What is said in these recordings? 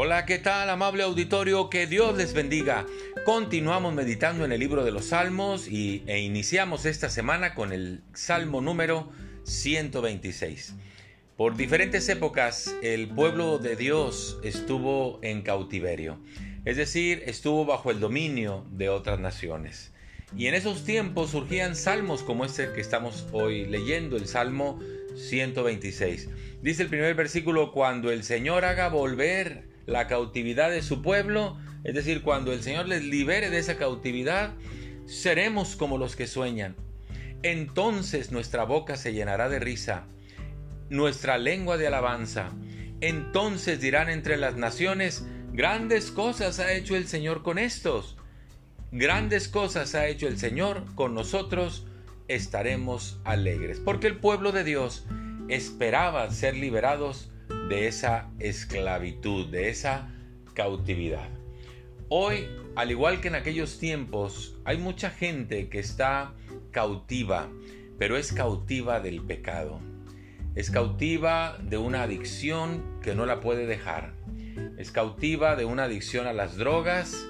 Hola, ¿qué tal amable auditorio? Que Dios les bendiga. Continuamos meditando en el libro de los Salmos y, e iniciamos esta semana con el Salmo número 126. Por diferentes épocas el pueblo de Dios estuvo en cautiverio, es decir, estuvo bajo el dominio de otras naciones. Y en esos tiempos surgían salmos como este que estamos hoy leyendo, el Salmo 126. Dice el primer versículo, cuando el Señor haga volver la cautividad de su pueblo, es decir, cuando el Señor les libere de esa cautividad, seremos como los que sueñan. Entonces nuestra boca se llenará de risa, nuestra lengua de alabanza. Entonces dirán entre las naciones, grandes cosas ha hecho el Señor con estos. Grandes cosas ha hecho el Señor con nosotros, estaremos alegres. Porque el pueblo de Dios esperaba ser liberados de esa esclavitud, de esa cautividad. Hoy, al igual que en aquellos tiempos, hay mucha gente que está cautiva, pero es cautiva del pecado. Es cautiva de una adicción que no la puede dejar. Es cautiva de una adicción a las drogas.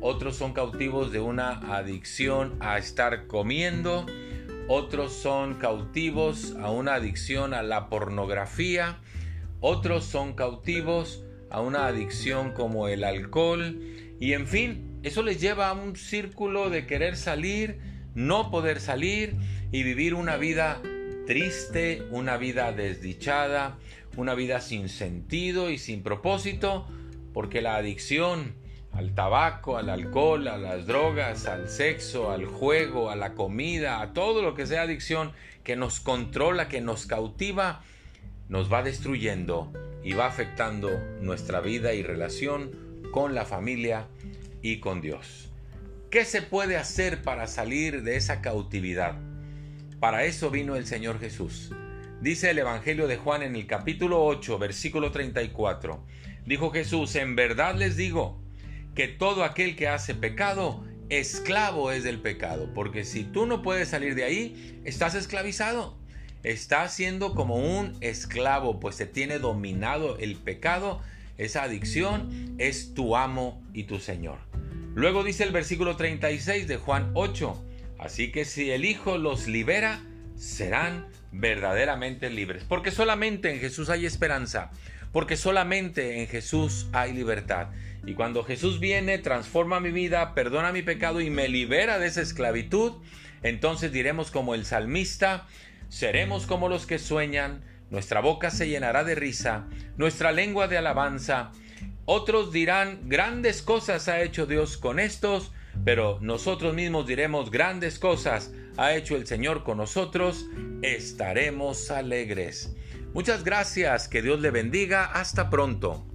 Otros son cautivos de una adicción a estar comiendo. Otros son cautivos a una adicción a la pornografía otros son cautivos a una adicción como el alcohol. Y en fin, eso les lleva a un círculo de querer salir, no poder salir y vivir una vida triste, una vida desdichada, una vida sin sentido y sin propósito, porque la adicción al tabaco, al alcohol, a las drogas, al sexo, al juego, a la comida, a todo lo que sea adicción que nos controla, que nos cautiva, nos va destruyendo y va afectando nuestra vida y relación con la familia y con Dios. ¿Qué se puede hacer para salir de esa cautividad? Para eso vino el Señor Jesús. Dice el Evangelio de Juan en el capítulo 8, versículo 34. Dijo Jesús, en verdad les digo que todo aquel que hace pecado, esclavo es del pecado, porque si tú no puedes salir de ahí, estás esclavizado. Está siendo como un esclavo, pues se tiene dominado el pecado, esa adicción es tu amo y tu Señor. Luego dice el versículo 36 de Juan 8, así que si el Hijo los libera, serán verdaderamente libres, porque solamente en Jesús hay esperanza, porque solamente en Jesús hay libertad. Y cuando Jesús viene, transforma mi vida, perdona mi pecado y me libera de esa esclavitud, entonces diremos como el salmista, Seremos como los que sueñan, nuestra boca se llenará de risa, nuestra lengua de alabanza. Otros dirán, grandes cosas ha hecho Dios con estos, pero nosotros mismos diremos, grandes cosas ha hecho el Señor con nosotros, estaremos alegres. Muchas gracias, que Dios le bendiga, hasta pronto.